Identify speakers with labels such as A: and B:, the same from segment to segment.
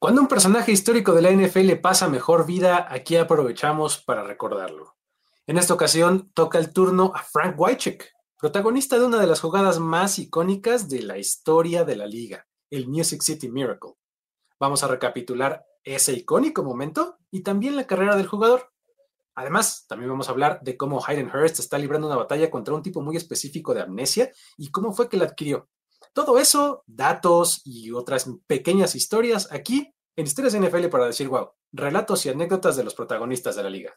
A: Cuando un personaje histórico de la NFL pasa mejor vida, aquí aprovechamos para recordarlo. En esta ocasión toca el turno a Frank Wycheck, protagonista de una de las jugadas más icónicas de la historia de la liga, el Music City Miracle. Vamos a recapitular ese icónico momento y también la carrera del jugador. Además, también vamos a hablar de cómo Hayden Hurst está librando una batalla contra un tipo muy específico de amnesia y cómo fue que la adquirió. Todo eso, datos y otras pequeñas historias aquí en Historias NFL para decir wow, relatos y anécdotas de los protagonistas de la liga.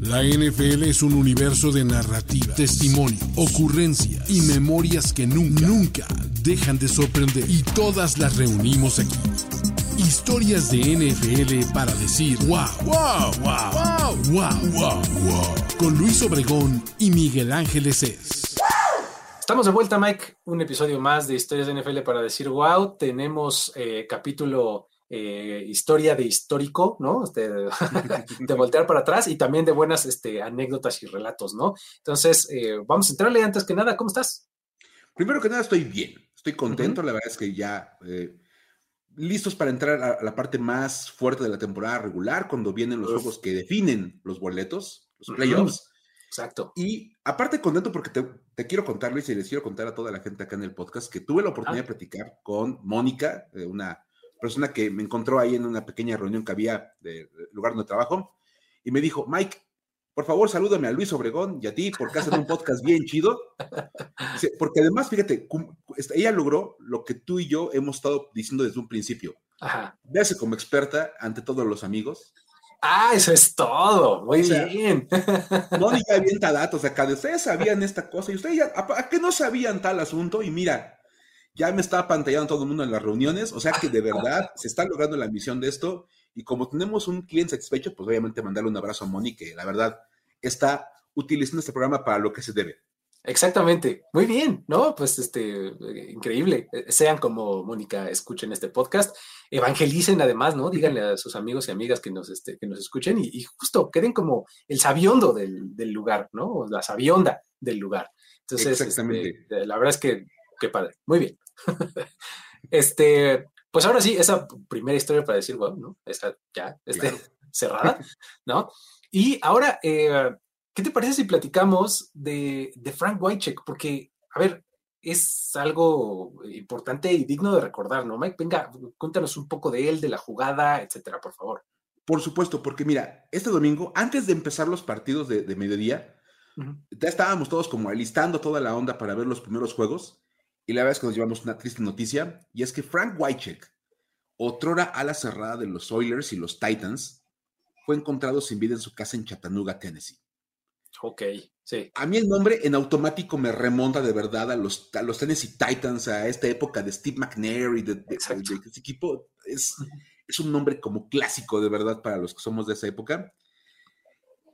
B: La NFL es un universo de narrativa, testimonio, ocurrencia y memorias que nunca, nunca dejan de sorprender. Y todas las reunimos aquí. Historias de NFL para decir wow, wow, wow, wow, wow, wow, wow. Con Luis Obregón y Miguel Ángeles es.
A: Estamos de vuelta, Mike. Un episodio más de Historias de NFL para decir wow. Tenemos eh, capítulo eh, historia de histórico, ¿no? Este, de, voltear para atrás y también de buenas este, anécdotas y relatos, ¿no? Entonces, eh, vamos a entrarle antes que nada, ¿cómo estás?
C: Primero que nada, estoy bien, estoy contento, la verdad es que ya listos para entrar a, la parte más fuerte de la temporada regular, cuando vienen los juegos que definen los boletos, los playoffs.
A: Exacto.
C: Y aparte contento porque te, quiero contar, Luis, y les quiero contar a toda la gente acá en el podcast que tuve la oportunidad de platicar con Mónica, una persona que me encontró ahí en una pequeña reunión que había del lugar donde trabajo, y me dijo, Mike, por favor, salúdame a Luis Obregón y a ti, porque hacen un podcast bien chido. Porque además, fíjate, ella logró lo que tú y yo hemos estado diciendo desde un principio. Véase como experta ante todos los amigos.
A: Ah, eso es todo. Muy bien.
C: Mónica avienta datos acá de ustedes sabían esta cosa y ustedes ya, ¿a qué no sabían tal asunto? Y mira, ya me está pantallando todo el mundo en las reuniones, o sea que de verdad se está logrando la misión de esto y como tenemos un cliente satisfecho, pues obviamente mandarle un abrazo a Moni, que la verdad está utilizando este programa para lo que se debe.
A: Exactamente, muy bien, ¿no? Pues este, increíble. Sean como Mónica, escuchen este podcast, evangelicen además, ¿no? Díganle a sus amigos y amigas que nos, este, que nos escuchen y, justo queden como el sabiondo del, del lugar, ¿no? O la sabionda del lugar. Entonces, Exactamente. Este, la verdad es que Qué padre. Muy bien. este, pues ahora sí, esa primera historia para decir, wow, ¿no? Esa ya, este, cerrada, ¿no? Y ahora, eh, ¿qué te parece si platicamos de, de Frank Wycheck? Porque, a ver, es algo importante y digno de recordar, ¿no? Mike, venga, cuéntanos un poco de él, de la jugada, etcétera, por favor.
C: Por supuesto, porque mira, este domingo, antes de empezar los partidos de, mediodía, ya estábamos todos como alistando toda la onda para ver los primeros juegos. Y la verdad es que nos llevamos una triste noticia, y es que Frank Wycheck, otrora ala cerrada de los Oilers y los Titans, fue encontrado sin vida en su casa en Chattanooga, Tennessee.
A: Ok, sí.
C: A mí el nombre en automático me remonta de verdad a los, los Tennessee Titans, a esta época de Steve McNair y de, de, ese equipo. Es, es un nombre como clásico de verdad para los que somos de esa época.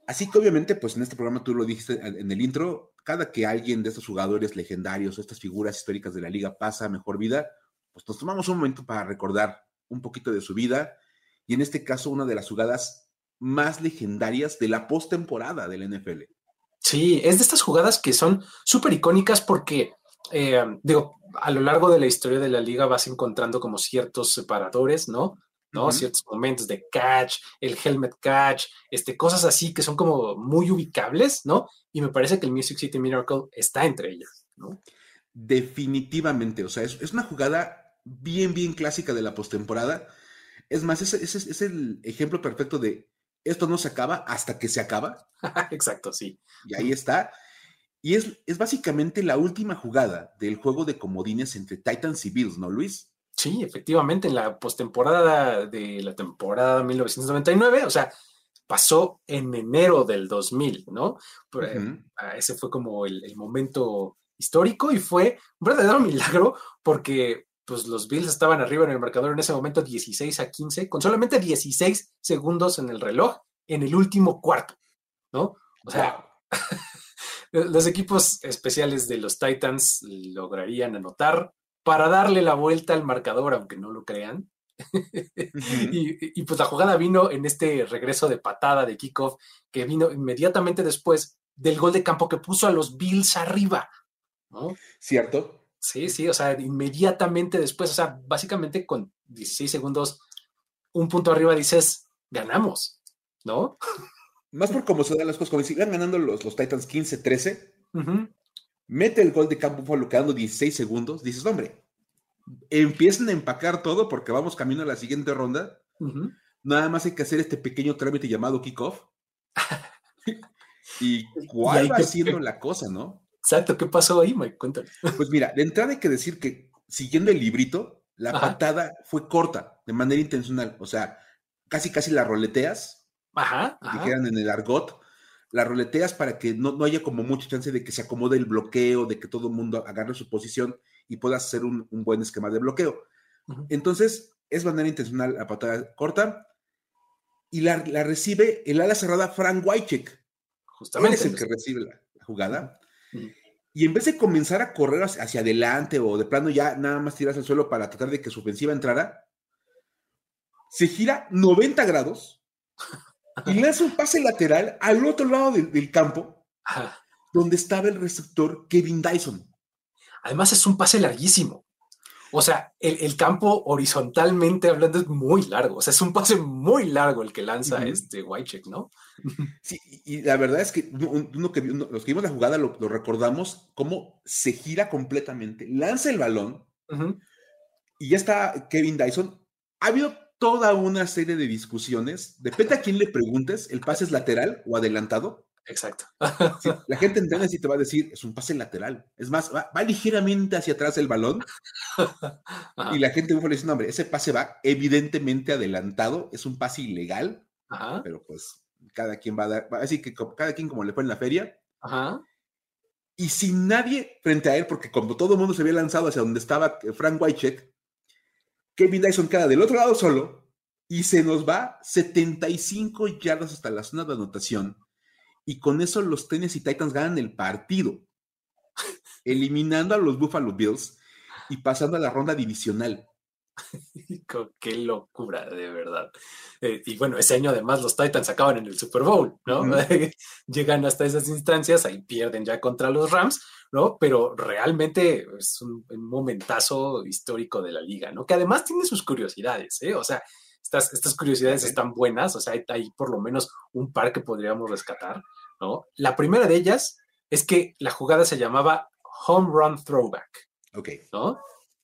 C: Así que obviamente, pues en este programa tú lo dijiste en el intro, cada que alguien de estos jugadores legendarios, estas figuras históricas de la liga pasa a mejor vida, pues nos tomamos un momento para recordar un poquito de su vida y en este caso una de las jugadas más legendarias de la postemporada del NFL.
A: Sí, es de estas jugadas que son súper icónicas porque, eh, digo, a lo largo de la historia de la liga vas encontrando como ciertos separadores, ¿no? ¿no? Ciertos momentos de catch, el helmet catch, este, cosas así que son como muy ubicables, ¿no? Y me parece que el Music City Miracle está entre ellas, ¿no?
C: Definitivamente, o sea, es, una jugada bien, bien clásica de la postemporada. Es más, ese, es el ejemplo perfecto de esto no se acaba hasta que se acaba.
A: Exacto, sí.
C: Y ahí está. Y es, es básicamente la última jugada del juego de comodines entre Titans y Bills, ¿no, Luis?
A: Sí, efectivamente, en la postemporada de la temporada 1999, o sea, pasó en enero del 2000, ¿no? Ah, ese fue como el, momento histórico y fue un verdadero milagro porque pues los Bills estaban arriba en el marcador en ese momento 16 a 15, con solamente 16 segundos en el reloj en el último cuarto, ¿no? O sea, los equipos especiales de los Titans lograrían anotar para darle la vuelta al marcador, aunque no lo crean. y, pues la jugada vino en este regreso de patada de kickoff que vino inmediatamente después del gol de campo que puso a los Bills arriba. ¿no?
C: ¿Cierto?
A: Sí, sí, o sea, inmediatamente después, o sea, básicamente con 16 segundos un punto arriba dices, ganamos, ¿no?
C: Más por cómo se dan las cosas, como si iban ganando los, los Titans 15-13, mete el gol de Campo quedando 16 segundos, dices, hombre, empiecen a empacar todo porque vamos camino a la siguiente ronda. Nada más hay que hacer este pequeño trámite llamado kickoff. ¿Y cuál va siendo la cosa, no?
A: Exacto, ¿qué pasó ahí, Mike? Cuéntame.
C: Pues mira, de entrada hay que decir que siguiendo el librito, la patada fue corta, de manera intencional. O sea, casi casi la roleteas.
A: Ajá.
C: Dijeran en el argot. La roleteas para que no, haya como mucha chance de que se acomode el bloqueo, de que todo el mundo agarre su posición y puedas hacer un, buen esquema de bloqueo. Entonces, es manera intencional la patada corta y la, recibe el ala cerrada Frank Wycheck. Justamente. Él es el que recibe la, jugada. Y en vez de comenzar a correr hacia, adelante o de plano ya nada más tiras al suelo para tratar de que su ofensiva entrara, se gira 90 grados y le hace un pase lateral al otro lado del, campo, donde estaba el receptor Kevin Dyson.
A: Además es un pase larguísimo. O sea, el, campo horizontalmente hablando es muy largo. O sea, es un pase muy largo el que lanza este Whitecheck, ¿no?
C: Sí, y la verdad es que, uno que los que vimos la jugada lo, recordamos cómo se gira completamente, lanza el balón y ya está Kevin Dyson. Ha habido toda una serie de discusiones. Depende a quién le preguntes, el pase es lateral o adelantado.
A: Exacto.
C: la gente en y te va a decir, es un pase lateral. Es más, va, ligeramente hacia atrás el balón. y la gente le dice, no, hombre, ese pase va evidentemente adelantado, es un pase ilegal. Pero pues cada quien va a dar, así que cada quien como le fue en la feria. Y sin nadie frente a él, porque como todo el mundo se había lanzado hacia donde estaba Frank Wycheck, Kevin Dyson queda del otro lado solo y se nos va 75 yardas hasta la zona de anotación y con eso los Tennessee Titans ganan el partido, eliminando a los Buffalo Bills y pasando a la ronda divisional.
A: Qué locura, de verdad. Eh, y bueno, ese año además los Titans acaban en el Super Bowl, ¿no? Llegan hasta esas instancias, ahí pierden ya contra los Rams, ¿no? Pero realmente es un, momentazo histórico de la liga, ¿no? Que además tiene sus curiosidades, ¿eh? O sea, estas, estas curiosidades están buenas, o sea, hay, hay, por lo menos un par que podríamos rescatar. ¿No? La primera de ellas es que la jugada se llamaba Home Run Throwback.
C: Ok.
A: ¿no?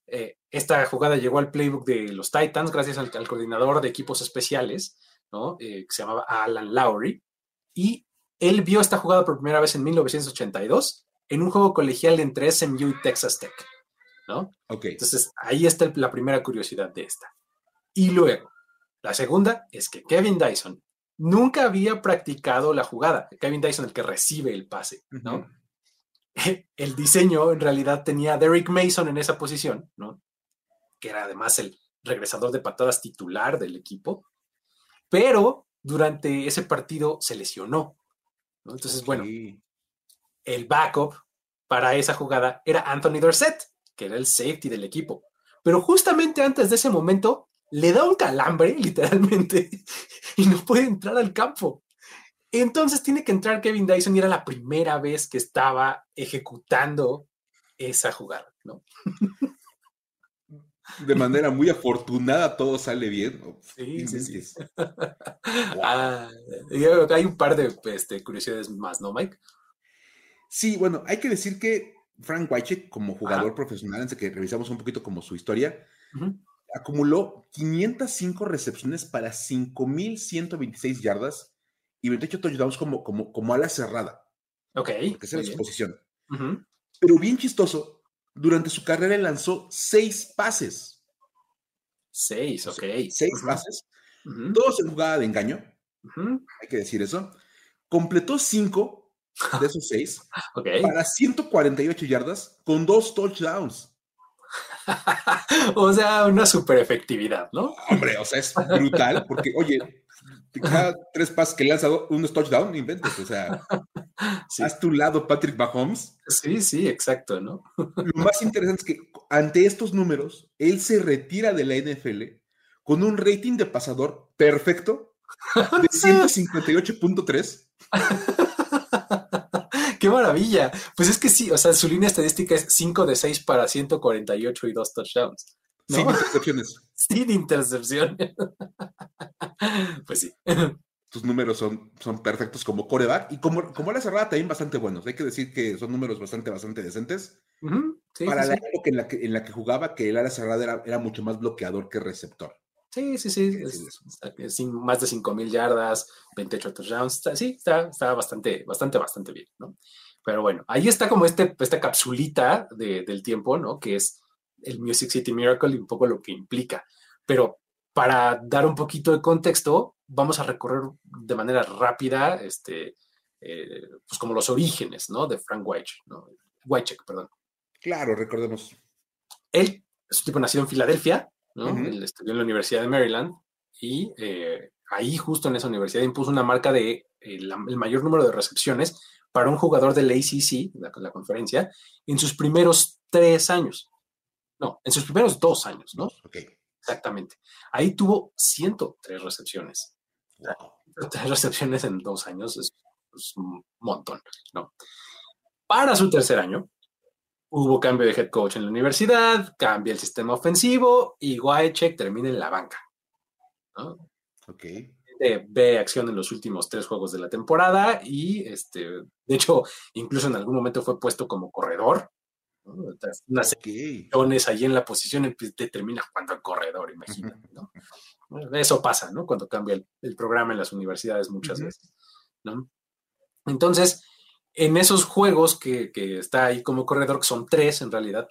A: Eh, esta jugada llegó al playbook de los Titans gracias al, coordinador de equipos especiales, ¿no? Eh, que se llamaba Alan Lowry. Y él vio esta jugada por primera vez en 1982 en un juego colegial entre SMU y Texas Tech. ¿no?
C: Ok.
A: Entonces, ahí está la primera curiosidad de esta. Y luego, la segunda es que Kevin Dyson nunca había practicado la jugada. Kevin Dyson, el que recibe el pase, ¿no? El diseño en realidad tenía a Derrick Mason en esa posición, ¿no? Que era además el regresador de patadas titular del equipo, pero durante ese partido se lesionó, ¿no? Entonces, bueno, el backup para esa jugada era Anthony Dorset, que era el safety del equipo. Pero justamente antes de ese momento, le da un calambre, literalmente, y no puede entrar al campo. Entonces tiene que entrar Kevin Dyson y era la primera vez que estaba ejecutando esa jugada, ¿no?
C: De manera muy afortunada todo sale bien.
A: Sí, sí, sí. Ah, hay un par de este, curiosidades más, ¿no, Mike?
C: Sí, bueno, hay que decir que Frank Wycheck, como jugador profesional, antes que revisamos un poquito como su historia, acumuló 505 recepciones para 5.126 yardas y 28 touchdowns como, como, como ala cerrada.
A: Ok.
C: Que es su posición. Pero bien chistoso, durante su carrera lanzó seis pases.
A: Seis, ok.
C: seis pases, todos en jugada de engaño. Hay que decir eso. Completó cinco de esos seis para 148 yardas con dos touchdowns.
A: o sea, una super efectividad, ¿no?
C: Hombre, o sea, es brutal porque, oye, cada tres pases que lanza un touchdown, no inventes, o sea, haz tu lado Patrick Mahomes.
A: Sí, sí, exacto, ¿no?
C: Lo más interesante es que ante estos números, él se retira de la NFL con un rating de pasador perfecto de 158.3.
A: ¡Qué maravilla! Pues es que sí, o sea, su línea estadística es 5 de 6 para 148 y 2 touchdowns.
C: Sin intercepciones.
A: Sin intercepciones. pues sí.
C: Tus números son, son perfectos como coreback y como, como la cerrada también bastante buenos. Hay que decir que son números bastante, bastante decentes. para la época en la, que, en la que jugaba, que el ala cerrada era, era mucho más bloqueador que receptor.
A: Sí, sí, sí. Es, más de 5.000 yardas, 28 touchdowns. Sí, está, está bastante, bastante, bastante bien, ¿no? Pero bueno, ahí está como este, esta capsulita del tiempo, ¿no? Que es el Music City Miracle y un poco lo que implica. Pero para dar un poquito de contexto, vamos a recorrer de manera rápida, este, eh, pues como los orígenes, ¿no? De Frank Wycheck, ¿no? Wycheck, perdón.
C: Claro, recordemos.
A: Él es un tipo nacido en Filadelfia, ¿no? Él estudió en la Universidad de Maryland y eh, ahí justo en esa universidad impuso una marca de eh, el mayor número de recepciones para un jugador del ACC, la, la conferencia, en sus primeros tres años. No, en sus primeros dos años, ¿no?
C: Ok.
A: Exactamente. Ahí tuvo 103 recepciones. Tres recepciones en dos años es, un montón, ¿no? Para su tercer año, hubo cambio de head coach en la universidad, cambia el sistema ofensivo y Wycheck termina en la banca. ¿no?
C: Ok
A: ve acción en los últimos tres juegos de la temporada y, este, de hecho, incluso en algún momento fue puesto como corredor. Unas okay. ahí en la posición y pues, termina jugando al corredor, imagínate, ¿no? Eso pasa, ¿no? Cuando cambia el, programa en las universidades muchas veces, ¿no? Entonces, en esos juegos que, que, está ahí como corredor, que son tres en realidad,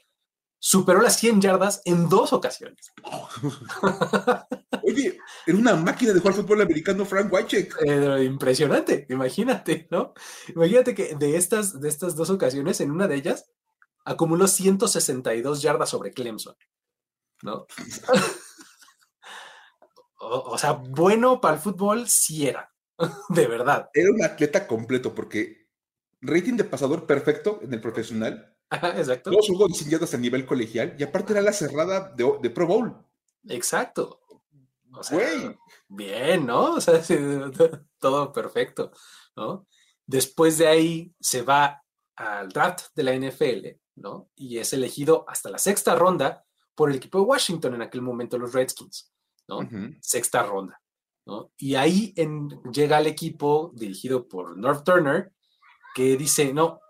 A: superó las 100 yardas en dos ocasiones.
C: Oye, era una máquina de jugar fútbol americano Frank Wycheck.
A: Eh, impresionante, imagínate, ¿no? Imagínate que de estas, de estas dos ocasiones, en una de ellas, acumuló 162 yardas sobre Clemson, ¿no? o, sea, bueno para el fútbol sí era, de verdad.
C: Era un atleta completo porque rating de pasador perfecto en el profesional
A: exacto.
C: Dos jugó diseñados a nivel colegial y aparte era la cerrada de, Pro Bowl.
A: Exacto. O sea, bien, ¿no? O sea, todo perfecto, ¿no? Después de ahí se va al draft de la NFL, ¿no? Y es elegido hasta la sexta ronda por el equipo de Washington en aquel momento, los Redskins, ¿no? Sexta ronda, ¿no? Y ahí llega al equipo dirigido por North Turner, que dice, no,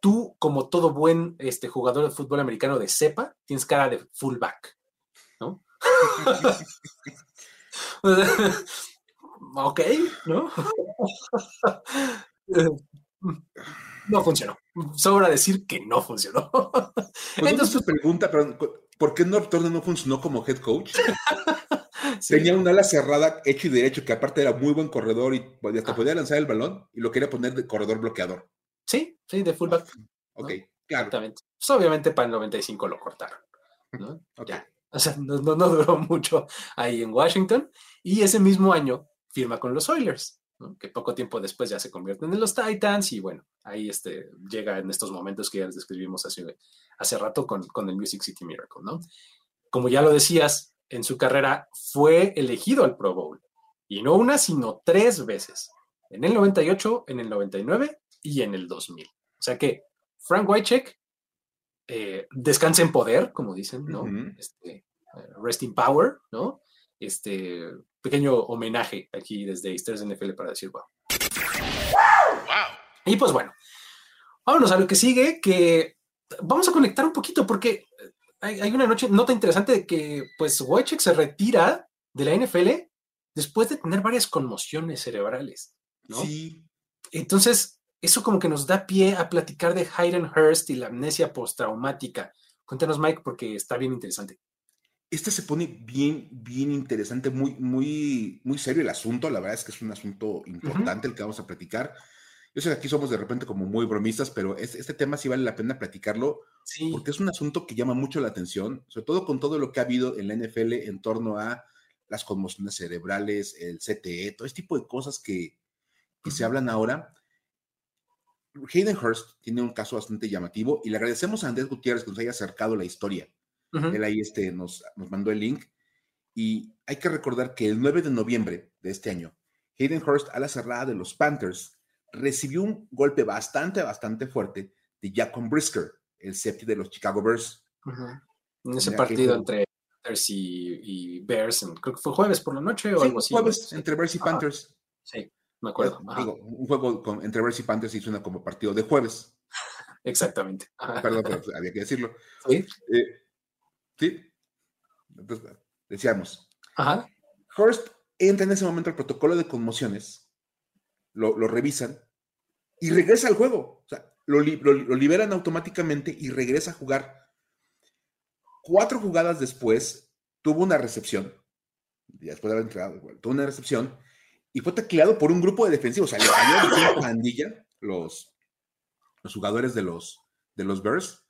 A: tú, como todo buen este, jugador de fútbol americano de cepa, tienes cara de fullback, ¿no? ok, ¿no? no funcionó. Sobra decir que no funcionó.
C: Entonces, pregunta, ¿por qué North Turner no funcionó como head coach? Tenía un ala cerrada hecho y derecho, que aparte era muy buen corredor y hasta podía lanzar el balón y lo quería poner de corredor bloqueador.
A: Sí, sí, de fullback.
C: Ok, claro.
A: Exactamente. Pues obviamente para el 95 lo cortaron. ¿no? Ya. O sea, no, duró mucho ahí en Washington. Y ese mismo año firma con los Oilers, ¿no? que poco tiempo después ya se convierten en los Titans. Y bueno, ahí este, llega en estos momentos que ya les describimos hace, hace rato con, con el Music City Miracle. ¿no? Como ya lo decías, en su carrera fue elegido al Pro Bowl. Y no una, sino tres veces. En el 98, en el 99 y en el 2000. O sea que Frank Wycheck eh, descansa en poder, como dicen, ¿no? este, eh, rest in power, ¿no? Este pequeño homenaje aquí desde Easters NFL para decir wow. wow. Y pues bueno, vámonos a lo que sigue, que vamos a conectar un poquito porque hay, una noche, nota interesante de que pues Wycheck se retira de la NFL después de tener varias conmociones cerebrales, ¿no?
C: Sí.
A: Entonces, eso como que nos da pie a platicar de Hayden Hurst y la amnesia postraumática. Cuéntanos, Mike, porque está bien interesante.
C: Este se pone bien, bien interesante, muy, muy, muy serio el asunto. La verdad es que es un asunto importante el que vamos a platicar. Yo sé que aquí somos de repente como muy bromistas, pero este, tema sí vale la pena platicarlo porque es un asunto que llama mucho la atención, sobre todo con todo lo que ha habido en la NFL en torno a las conmociones cerebrales, el CTE, todo este tipo de cosas que, que se hablan ahora. Hayden Hurst tiene un caso bastante llamativo y le agradecemos a Andrés Gutiérrez que nos haya acercado la historia. Él ahí este, nos, nos mandó el link. Y hay que recordar que el 9 de noviembre de este año, Hayden Hurst, a la cerrada de los Panthers, recibió un golpe bastante, bastante fuerte de Jacob Brisker, el safety de los Chicago Bears.
A: En ese partido entre Panthers y, Bears, creo que fue jueves por la noche o algo así.
C: Jueves entre Bears y Panthers.
A: Sí, me acuerdo.
C: un juego entre Bears y Panthers y suena como partido de jueves.
A: Exactamente.
C: Perdón, pero había que decirlo. Sí. Eh, sí. Entonces, decíamos.
A: Ajá.
C: Hurst entra en ese momento al protocolo de conmociones, lo, revisan y regresa al juego. O sea, lo, liberan automáticamente y regresa a jugar. Cuatro jugadas después, tuvo una recepción. Después de haber entrado, tuvo una recepción y fue tacleado por un grupo de defensivos. O sea, le cayó de pandilla los, los jugadores de los, de los Bears.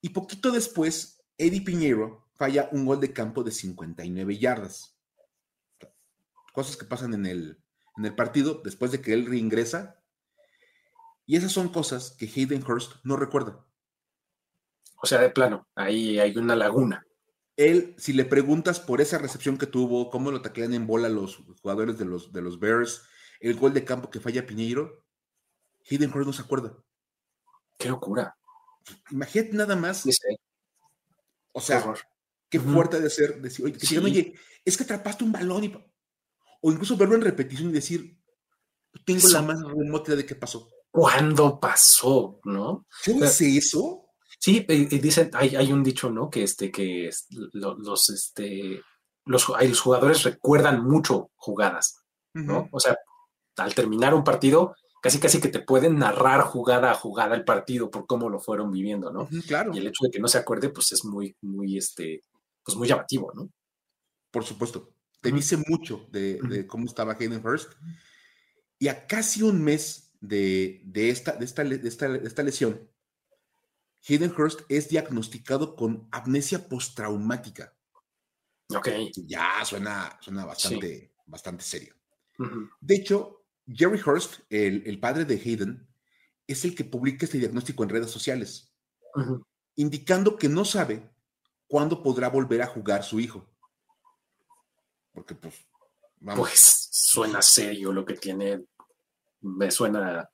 C: Y poquito después, Eddie Piñero falla un gol de campo de 59 yardas. Cosas que pasan en el, en el partido después de que él reingresa. Y esas son cosas que Hayden Hurst no recuerda.
A: O sea, de plano, ahí hay una laguna.
C: Él, si le preguntas por esa recepción que tuvo, cómo lo taclean en bola los jugadores de los, de los Bears, el gol de campo que falla Piñeiro, Hayden Hurst no se acuerda.
A: Qué locura.
C: Imagínate nada más. O sea, qué, fuerte de ser decir, oye, que oye, es que atrapaste un balón y... O incluso verlo en repetición y decir, tengo la más remota de qué pasó.
A: ¿Cuándo pasó? ¿No?
C: ¿Qué dice eso?
A: Sí, y dicen, hay, hay, un dicho, ¿no? Que este, que los, este, los, los jugadores recuerdan mucho jugadas, ¿no? O sea, al terminar un partido, casi casi que te pueden narrar jugada a jugada el partido por cómo lo fueron viviendo, ¿no?
C: claro.
A: Y el hecho de que no se acuerde, pues es muy, muy, este, pues muy llamativo, ¿no?
C: Por supuesto. Te dice mucho de, cómo estaba Hayden Hurst. Y a casi un mes de, esta, de, esta, de, esta, lesión, Hayden Hurst es diagnosticado con amnesia postraumática.
A: Ok.
C: Ya suena, suena bastante, bastante serio. De hecho, Jerry Hurst, el, padre de Hayden, es el que publica este diagnóstico en redes sociales, indicando que no sabe cuándo podrá volver a jugar su hijo. Porque, pues,
A: Pues suena serio lo que tiene, me suena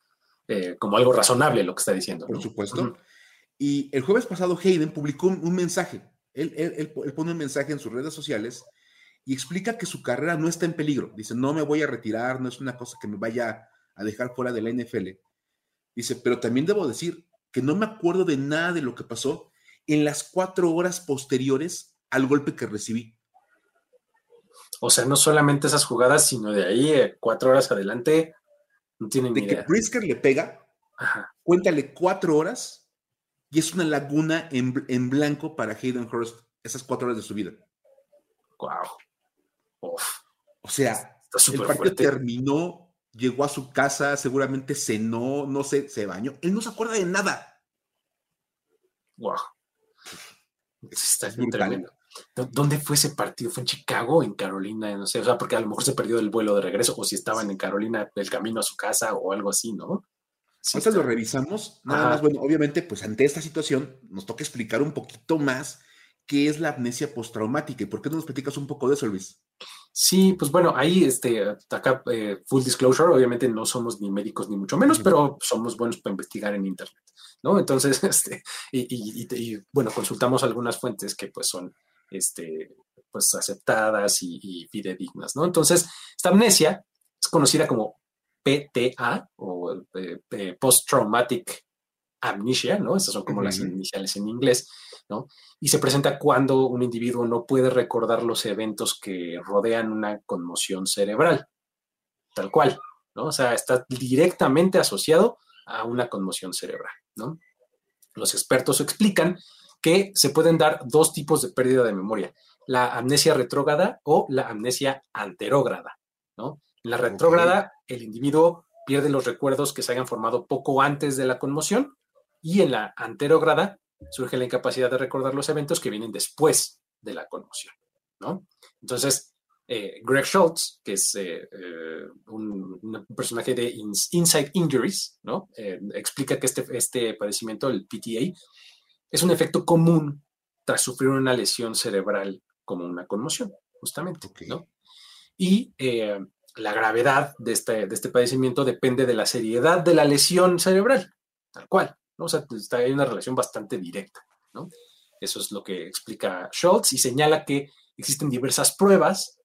A: eh, como algo razonable lo que está diciendo.
C: Por supuesto. Y el jueves pasado Hayden publicó un, mensaje. él, pone un mensaje en sus redes sociales y explica que su carrera no está en peligro. Dice, no me voy a retirar, no es una cosa que me vaya a dejar fuera de la NFL. Dice, pero también debo decir que no me acuerdo de nada de lo que pasó en las cuatro horas posteriores al golpe que recibí.
A: O sea, no solamente esas jugadas, sino de ahí eh, cuatro horas adelante, no tienen
C: de que Brisker le pega, cuéntale cuatro horas y es una laguna en, en, blanco para Hayden Hurst esas cuatro horas de su vida.
A: Wow.
C: O sea, el partido terminó, llegó a su casa, seguramente cenó, no sé, se bañó. Él no se acuerda de nada.
A: Wow. Está tremendo. ¿Dónde fue ese partido? ¿Fue en Chicago en Carolina? No sé, o sea, porque a lo mejor se perdió el vuelo de regreso, o si estaban en Carolina el camino a su casa o algo así, ¿no?
C: Sí, lo revisamos. Nada más, bueno, obviamente, pues ante esta situación nos toca explicar un poquito más qué es la amnesia postraumática y por qué no nos platicas un poco de eso, Luis.
A: Sí, pues bueno, ahí este, acá, eh, full disclosure, obviamente no somos ni médicos ni mucho menos, pero somos buenos para investigar en Internet, ¿no? Entonces, este, y, bueno, consultamos algunas fuentes que pues son, este, pues aceptadas y, fidedignas, ¿no? Entonces, esta amnesia es conocida como PTA o eh, eh, Post Traumatic Amnesia, ¿no? Estas son como las iniciales en inglés, ¿no? Y se presenta cuando un individuo no puede recordar los eventos que rodean una conmoción cerebral, tal cual, ¿no? O sea, está directamente asociado a una conmoción cerebral, ¿no? Los expertos explican que se pueden dar dos tipos de pérdida de memoria, la amnesia retrógrada o la amnesia anterógrada, ¿no? En la retrógrada, el individuo pierde los recuerdos que se hayan formado poco antes de la conmoción y en la anterógrada surge la incapacidad de recordar los eventos que vienen después de la conmoción, ¿no? Entonces, eh, Greg Schultz, que es eh, eh, un, personaje de Inside Injuries, ¿no? explica que este, este padecimiento, el PTA, es un efecto común tras sufrir una lesión cerebral como una conmoción, justamente, ¿no? Y la gravedad de este, de este padecimiento depende de la seriedad de la lesión cerebral, tal cual. ¿no? O sea, hay una relación bastante directa, ¿no? Eso es lo que explica Schultz y señala que existen diversas pruebas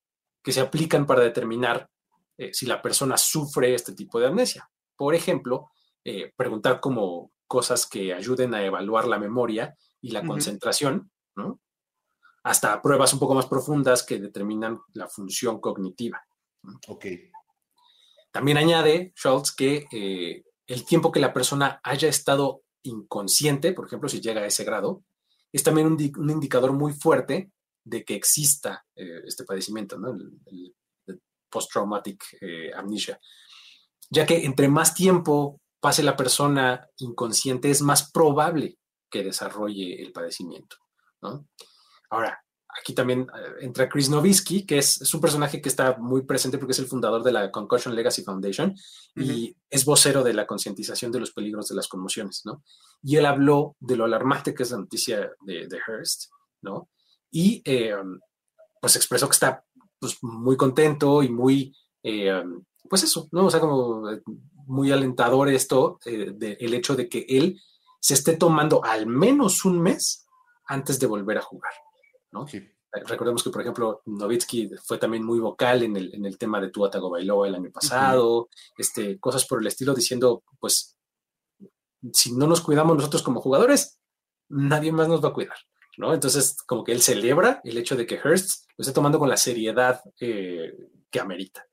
A: que se aplican para determinar eh, si la persona sufre este tipo de amnesia. Por ejemplo, eh, preguntar como cosas que ayuden a evaluar la memoria y la concentración, ¿no? hasta pruebas un poco más profundas que determinan la función cognitiva.
C: Ok.
A: También añade Schultz que eh, el tiempo que la persona haya estado inconsciente, por ejemplo, si llega a ese grado, es también un, indicador muy fuerte de que exista eh, este padecimiento, ¿no? el, post-traumatic eh, amnesia. Ya que entre más tiempo pase la persona inconsciente, es más probable que desarrolle el padecimiento. ¿no? Ahora, aquí también eh, entra Chris Novisky, que es, un personaje que está muy presente porque es el fundador de la Concussion Legacy Foundation y es vocero de la concientización de los peligros de las conmociones, ¿no? Y él habló de lo alarmante que es la noticia de, Hearst, ¿no? Y eh, pues expresó que está pues, muy contento y muy, eh, pues eso, ¿no? O sea, como muy alentador esto, el hecho de que él se esté tomando al menos un mes antes de volver a jugar. Recordemos que, por ejemplo, Novitsky fue también muy vocal en el, en el tema de Tua Tagovailoa el año pasado, este, cosas por el estilo, diciendo, pues, si no nos cuidamos nosotros como jugadores, nadie más nos va a cuidar, ¿no? Entonces, como que él celebra el hecho de que Hearst lo esté tomando con la seriedad eh, que amerita.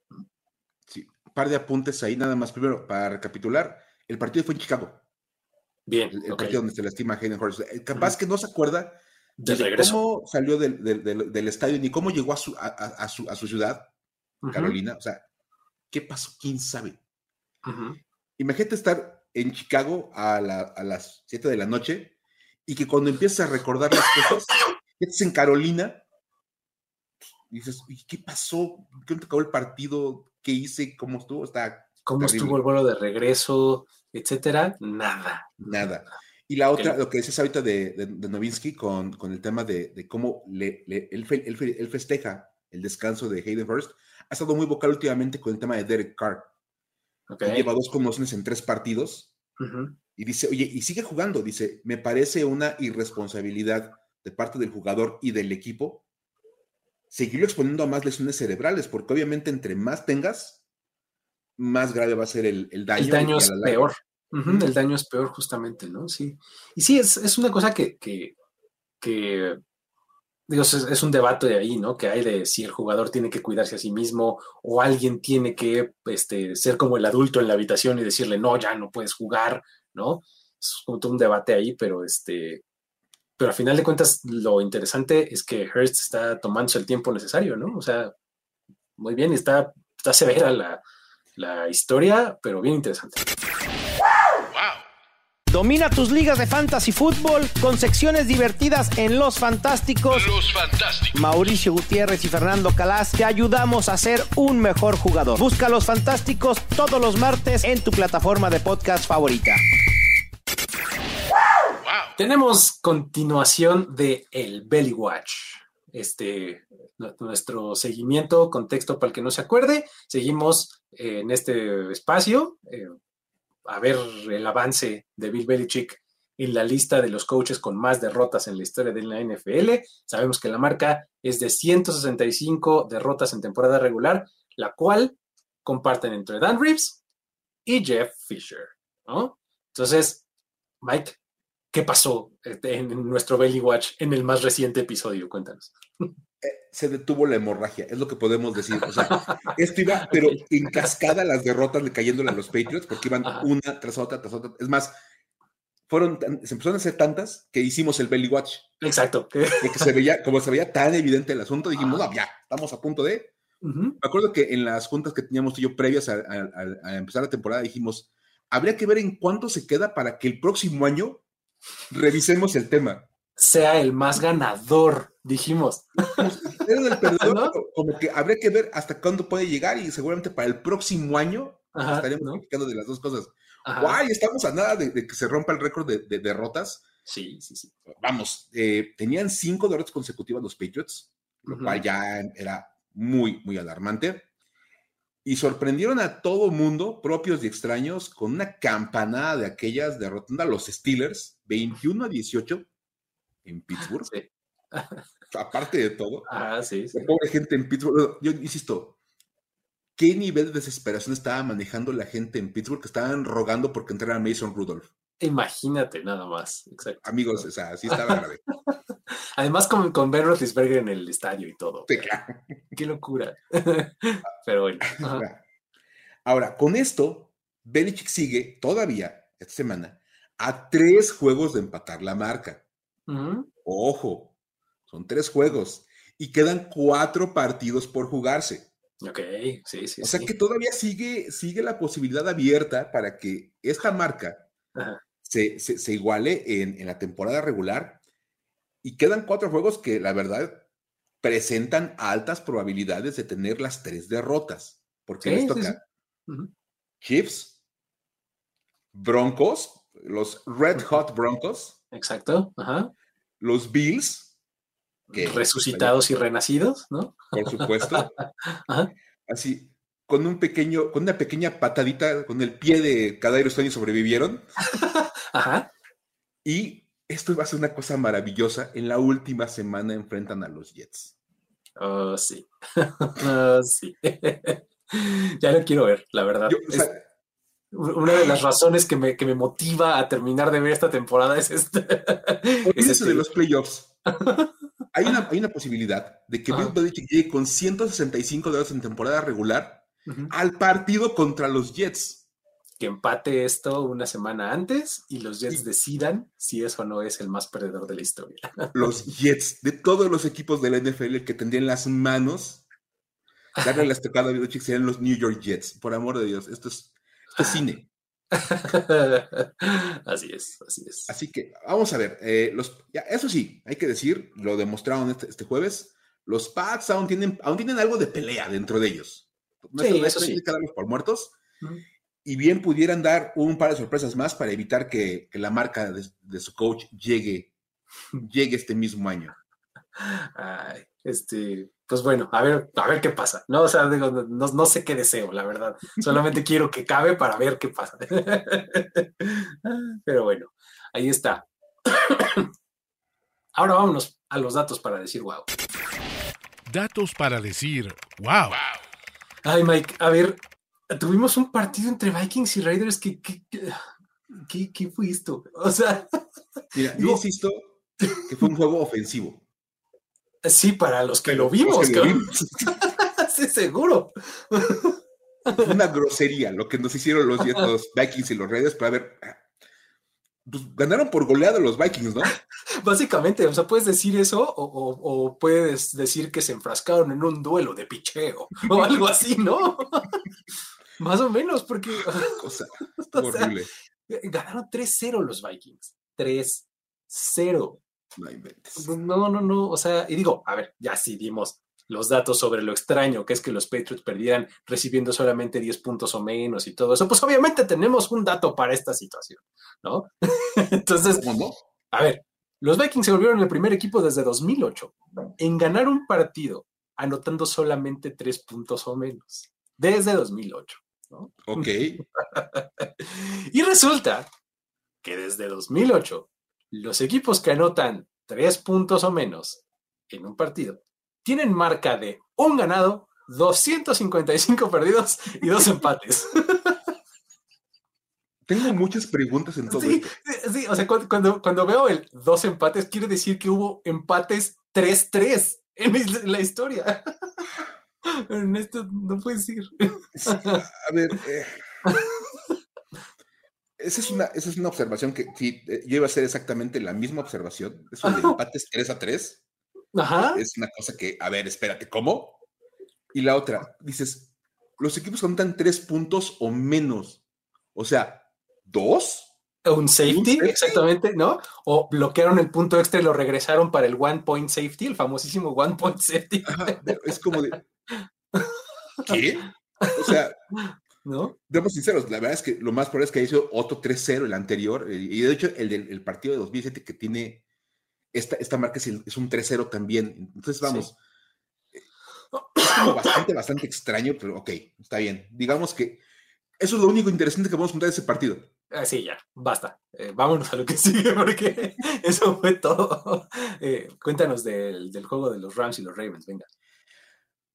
C: Par de apuntes ahí, nada más. Primero, para recapitular, el partido fue en Chicago.
A: Bien.
C: El, partido donde se lastima a Hayden Hurst. Capaz que no se acuerda
A: de
C: cómo salió del, estadio ni cómo llegó a su, a, su, a su, ciudad, Carolina. O sea, ¿qué pasó? ¿Quién sabe? Imagínate estar en Chicago a, las 7 de la noche y que cuando empiezas a recordar las cosas, estás en Carolina, dices, ¿qué pasó? ¿Qué acabó el partido? ¿Qué hice? ¿Cómo estuvo? Está
A: ¿Cómo estuvo el vuelo de regreso? Etcétera. Nada.
C: Nada. Y la otra, lo que decías ahorita de, de, Novinsky con, con, el tema de, de cómo le, él, festeja el descanso de Hayden Hurst, ha estado muy vocal últimamente con el tema de Derek Carr. Lleva dos conmociones en tres partidos y dice, oye, y sigue jugando. Dice, me parece una irresponsabilidad de parte del jugador y del equipo seguirlo exponiendo a más lesiones cerebrales, porque obviamente entre más tengas, más grave va a ser el, el daño.
A: El daño es peor. El daño es peor justamente, ¿no? Sí. Y sí, es, una cosa que, que, es, un debate de ahí, ¿no? Que hay de si el jugador tiene que cuidarse a sí mismo o alguien tiene que este, ser como el adulto en la habitación y decirle, no, ya no puedes jugar, ¿no? Es como todo un debate ahí, pero este... Pero al final de cuentas, lo interesante es que Hearst está tomándose el tiempo necesario, ¿no? O sea, muy bien, está, está severa la, la historia, pero bien interesante.
D: Domina tus ligas de fantasy fútbol con secciones divertidas en Los Fantásticos.
B: Los Fantásticos.
D: Mauricio Gutiérrez y Fernando Calas te ayudamos a ser un mejor jugador. Busca Los Fantásticos todos los martes en tu plataforma de podcast favorita.
A: Tenemos continuación de El Belly Watch. Este, nuestro seguimiento, contexto para el que no se acuerde. Seguimos en este espacio. Eh, a ver el avance de Bill Belichick en la lista de los coaches con más derrotas en la historia de la NFL. Sabemos que la marca es de 165 derrotas en temporada regular, la cual comparten entre Dan Reeves y Jeff Fisher. Entonces, Mike, ¿qué pasó este, en nuestro Belly Watch en el más reciente episodio? Cuéntanos.
C: Eh, se detuvo la hemorragia, es lo que podemos decir. O sea, esto iba, pero en cascada las derrotas le cayéndole a los Patriots, porque iban una tras otra, tras otra. Es más, fueron, se empezaron a hacer tantas que hicimos el belly watch.
A: Exacto.
C: Porque se veía, como se veía tan evidente el asunto, dijimos, no, ya, estamos a punto de. Me acuerdo que en las juntas que teníamos tú y yo previas a, a, empezar la temporada dijimos, habría que ver en cuánto se queda para que el próximo año revisemos el tema
A: sea el más ganador, dijimos.
C: como que habría que ver hasta cuándo puede llegar y seguramente para el próximo año estaremos platicando de las dos cosas. Guay, estamos a nada de, que se rompa el récord de, derrotas.
A: Sí, sí, sí.
C: Vamos, eh, tenían cinco derrotas consecutivas los Patriots, lo cual ya era muy, muy alarmante. Y sorprendieron a todo mundo, propios y extraños, con una campanada de aquellas derrotando a los Steelers, 21 a 18 en Pittsburgh. Aparte de todo.
A: Ah, sí,
C: La pobre gente en Pittsburgh. Yo insisto, ¿qué nivel de desesperación estaba manejando la gente en Pittsburgh que estaban rogando porque entrara Mason Rudolph?
A: Imagínate nada más, exacto.
C: Amigos, o sea, así estaba grave.
A: Además con, con Ben Roethlisberger en el estadio y todo.
C: Sí, claro.
A: Qué locura. Pero bueno.
C: Ahora, con esto, Belichick sigue todavía esta semana a tres juegos de empatar la marca. Ojo, son tres juegos y quedan cuatro partidos por jugarse.
A: Ok, sí, sí.
C: O sea que todavía sigue, sigue la posibilidad abierta para que esta marca se, se, iguale en, en, la temporada regular. Y quedan cuatro juegos que la verdad presentan altas probabilidades de tener las tres derrotas. Porque les toca Chiefs, Broncos, los Red Hot Broncos.
A: Exacto.
C: Los Bills.
A: Que, Resucitados y renacidos, ¿no?
C: Por supuesto. Así, con un pequeño, con una pequeña patadita con el pie de cada años sobrevivieron.
A: Ajá.
C: Y esto va a ser una cosa maravillosa. En la última semana enfrentan a los Jets.
A: Oh, sí. oh, sí. ya lo quiero ver, la verdad. una de las razones que me, que me, motiva a terminar de ver esta temporada es este.
C: es este. de los playoffs. hay, una, hay una posibilidad de que Bill Belichick llegue con 165 dedos en temporada regular al partido contra los Jets.
A: Que empate esto una semana antes y los Jets decidan si eso no es el más perdedor de la historia.
C: Los Jets, de todos los equipos de la NFL que tendrían las manos darle la estocada a Belichick serían los New York Jets. Por amor de Dios, esto es, cine.
A: así es, así es.
C: Así que vamos a ver. Eh, los, ya, eso sí, hay que decir, lo demostraron este, este, jueves. Los Pats aún tienen, aún tienen algo de pelea dentro de ellos.
A: No sí, eso sí.
C: por muertos. Y bien pudieran dar un par de sorpresas más para evitar que, que la marca de, de, su coach llegue, llegue este mismo año.
A: Ay, este, pues bueno, a ver, a ver qué pasa. No, o sea, digo, no, no, sé qué deseo, la verdad. Solamente quiero que cabe para ver qué pasa. Pero bueno, ahí está. Ahora vámonos a los datos para decir wow.
B: Datos para decir wow.
A: Ay, Mike, a ver, tuvimos un partido entre Vikings y Raiders que, ¿qué fue esto? O sea,
C: mira, yo insisto que fue un juego ofensivo.
A: Sí, para los que lo vimos. sí, seguro.
C: Una grosería lo que nos hicieron los, Vikings y los Raiders para ver. Pues ganaron por goleada los Vikings, ¿no?
A: Básicamente, o sea, puedes decir eso o, puedes decir que se enfrascaron en un duelo de picheo o algo así, ¿no? Más o menos, porque.
C: Cosa horrible.
A: ganaron 3-0 los Vikings. 3-0.
C: No
A: No, no, no. O sea, y digo, a ver, ya sí dimos los datos sobre lo extraño que es que los Patriots perdieran recibiendo solamente 10 puntos o menos y todo eso, pues obviamente tenemos un dato para esta situación, ¿no? Entonces, a ver, los Vikings se volvieron el primer equipo desde 2008 en ganar un partido anotando solamente 3 puntos o menos, desde 2008, ¿no?
C: Ok.
A: y resulta que desde 2008 los equipos que anotan tres puntos o menos en un partido tienen marca de un ganado, 255 perdidos y dos empates.
C: Tengo muchas preguntas en todo esto.
A: Sí, o sea, cuando, cuando, veo el dos empates, quiere decir que hubo empates 3-3 en la historia. En esto no puede ser.
C: A ver, eh, esa es, una, esa es una observación que sí, eh, yo iba a hacer exactamente la misma observación. Eso de empates 3 a 3.
A: Ajá.
C: Es una cosa que, a ver, espérate, ¿cómo? Y la otra, dices, los equipos contan tres puntos o menos. O sea, ¿dos?
A: Un safety, exactamente, ¿no? O bloquearon el punto extra y lo regresaron para el one point safety, el famosísimo one point safety.
C: es como de. ¿Qué? O sea,
A: ¿no?
C: Seamos sinceros, la verdad es que lo más probable es que haya sido otro 3-0 el anterior, eh, y de hecho el del partido de 2007 que tiene esta, esta marca es, un 3-0 también. Entonces, vamos, eh, es como bastante, bastante extraño, pero ok, está bien. Digamos que eso es lo único interesante que vamos a contar de ese partido.
A: sí, ya, basta. Eh, vámonos a lo que sigue porque eso fue todo. Eh, cuéntanos del, del, juego de los Rams y los Ravens, venga.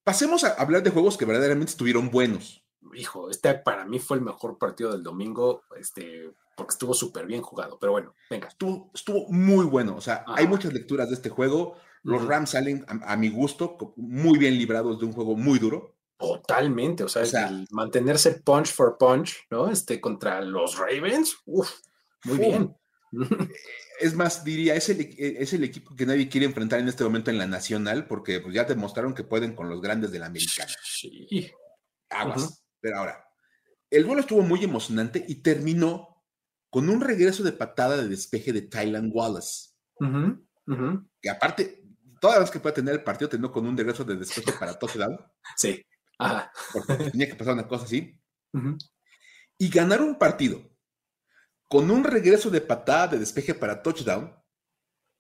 C: Pasemos a hablar de juegos que verdaderamente estuvieron buenos.
A: Hijo, este para mí fue el mejor partido del domingo, este, porque estuvo súper bien jugado, pero bueno, venga.
C: Estuvo, estuvo muy bueno, o sea, hay muchas lecturas de este juego. Los Rams salen, a, mi gusto, muy bien librados de un juego muy duro.
A: Totalmente, o sea, mantenerse punch for punch, ¿no? Este contra los Ravens, uff, muy bien.
C: Es más, diría, es el, es el, equipo que nadie quiere enfrentar en este momento en la nacional, porque pues, ya demostraron que pueden con los grandes de la americana. Sí. Aguas. Pero ahora, el duelo estuvo muy emocionante y terminó con un regreso de patada de despeje de Tylan Wallace. Que aparte, toda vez que puede tener el partido, terminó con un regreso de despeje para touchdown.
A: Sí.
C: Porque tenía que pasar una cosa así. Y ganar un partido con un regreso de patada de despeje para touchdown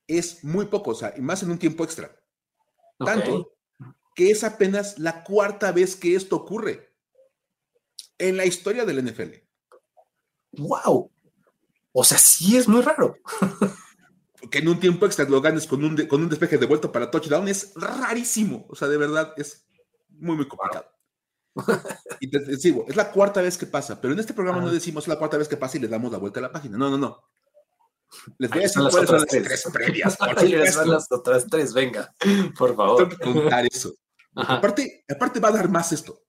C: es muy poco, o sea, y más en un tiempo extra. Tanto que es apenas la cuarta vez que esto ocurre en la historia del NFL.
A: ¡Wow! O sea, sí es muy raro.
C: que en un tiempo extra lo ganes con un, con un despeje de vuelta para touchdown es rarísimo. O sea, de verdad es muy, muy complicado. y te, digo, es la cuarta vez que pasa, pero en este programa no decimos la cuarta vez que pasa y le damos la vuelta a la página. No, no, no. Les voy a decir cuáles son las tres, previas.
A: las otras tres, venga, por favor.
C: Tengo que contar eso. Aparte, aparte va a dar más esto.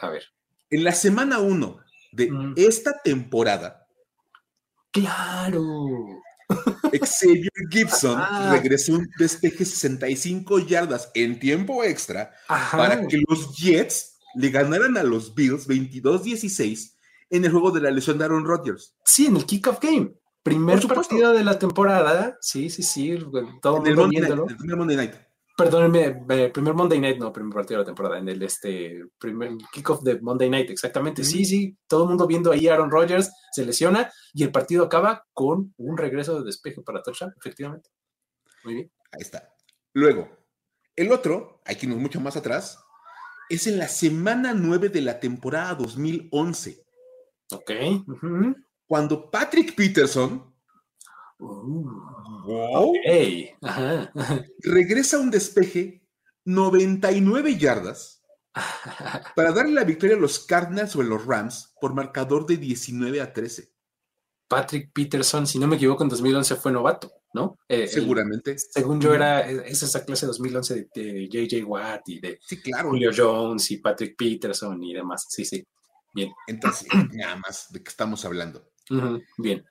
A: A ver.
C: En la semana uno de mm. esta temporada.
A: Claro.
C: Xavier Gibson ah. regresó un despeje 65 yardas en tiempo extra para que los Jets le ganaran a los Bills 22-16 en el juego de la lesión de Aaron Rodgers.
A: Sí, en el kickoff game. Primer partido de la temporada. Sí, sí, sí. Todo
C: el, Monday Night, el primer Monday Night.
A: Perdónenme, primer Monday Night, no, primer partido de la temporada, en el este primer kickoff de Monday Night, exactamente. Sí, sí, todo el mundo viendo ahí a Aaron Rodgers, se lesiona y el partido acaba con un regreso de despeje para touchdown, efectivamente. Muy bien.
C: Ahí está. Luego, el otro, hay que irnos mucho más atrás, es en la semana 9 de la temporada 2011.
A: Ok.
C: Cuando Patrick Peterson
A: uh,
C: regresa un despeje 99 yardas para darle la victoria a los Cardinals o a los Rams por marcador de 19 a 13.
A: Patrick Peterson, si no me equivoco, en 2011 fue novato, ¿no?
C: Eh, Seguramente.
A: según yo era, es esa clase de 2011 de, JJ Watt y de
C: claro.
A: Julio Jones y Patrick Peterson y demás. Sí, sí. Bien.
C: Entonces, nada más de qué estamos hablando.
A: Bien.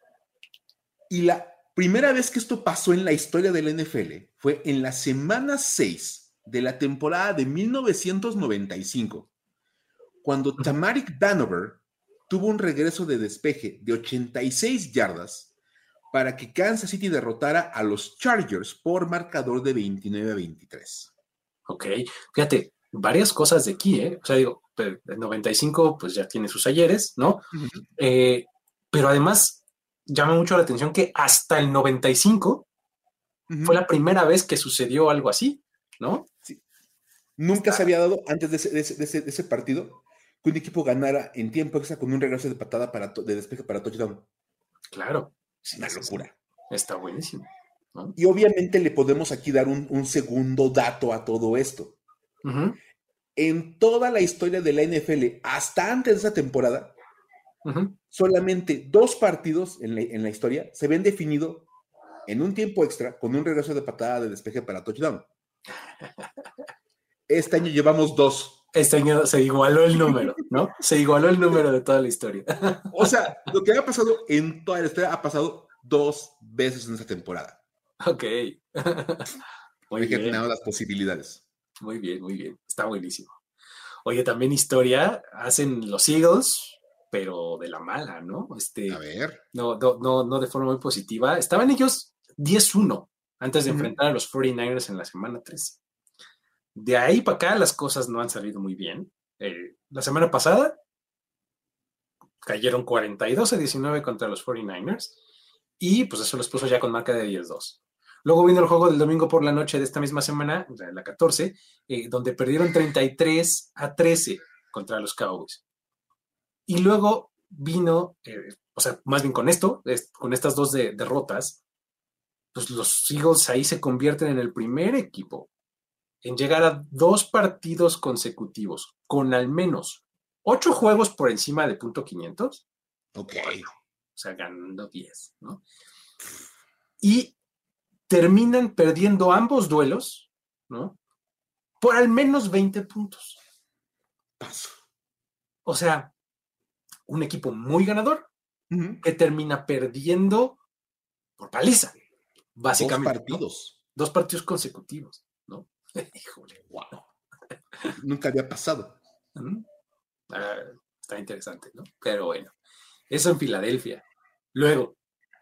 C: Y la primera vez que esto pasó en la historia del NFL fue en la semana 6 de la temporada de 1995, cuando Tamarik Danover tuvo un regreso de despeje de 86 yardas para que Kansas City derrotara a los Chargers por marcador de 29 a 23.
A: Ok, fíjate, varias cosas de aquí, ¿eh? O sea, digo, el 95 pues ya tiene sus ayeres, ¿no? Eh, pero además llama mucho la atención que hasta el 95 fue la primera vez que sucedió algo así, ¿no?
C: Sí. Nunca se había dado antes de ese partido que un equipo ganara en tiempo extra con un regreso de patada para de despeje para touchdown.
A: Claro.
C: Es una locura.
A: Está buenísimo.
C: Y obviamente le podemos aquí dar un, segundo dato a todo esto. En toda la historia de la NFL, hasta antes de esa temporada, solamente dos partidos en la, en la historia se ven definido en un tiempo extra con un regreso de patada de despeje para touchdown. Este año llevamos dos
A: este año se igualó el número, ¿no? Se igualó el número de toda la historia.
C: O sea, lo que ha pasado en toda la historia ha pasado dos veces en esta temporada.
A: Ok.
C: Muy bien. tenemos las posibilidades.
A: Muy bien, muy bien. Está buenísimo. Oye, también historia hacen los Eagles, pero de la mala, ¿no? Este,
C: a ver.
A: No, no, no, de forma muy positiva. Estaban ellos 10-1 antes de enfrentar a los 49ers en la semana 13. De ahí para acá las cosas no han salido muy bien. Eh, la semana pasada cayeron 42 a 19 contra los 49ers y pues eso los puso ya con marca de 10-2. Luego vino el juego del domingo por la noche de esta misma semana, la 14, eh, donde perdieron 33 a 13 contra los Cowboys. Y luego vino, eh, o sea, más bien con esto, con estas dos derrotas, pues los Eagles ahí se convierten en el primer equipo en llegar a dos partidos consecutivos con al menos ocho juegos por encima de punto 500.
C: Ok.
A: o sea, ganando 10, ¿no? Y terminan perdiendo ambos duelos, ¿no? Por al menos 20 puntos.
C: Paso.
A: O sea, un equipo muy ganador que termina perdiendo por paliza, básicamente.
C: Dos partidos.
A: Dos partidos consecutivos.
C: Híjole, wow. Nunca había pasado.
A: Ah, está interesante, ¿no? Pero bueno, eso en Filadelfia. Luego,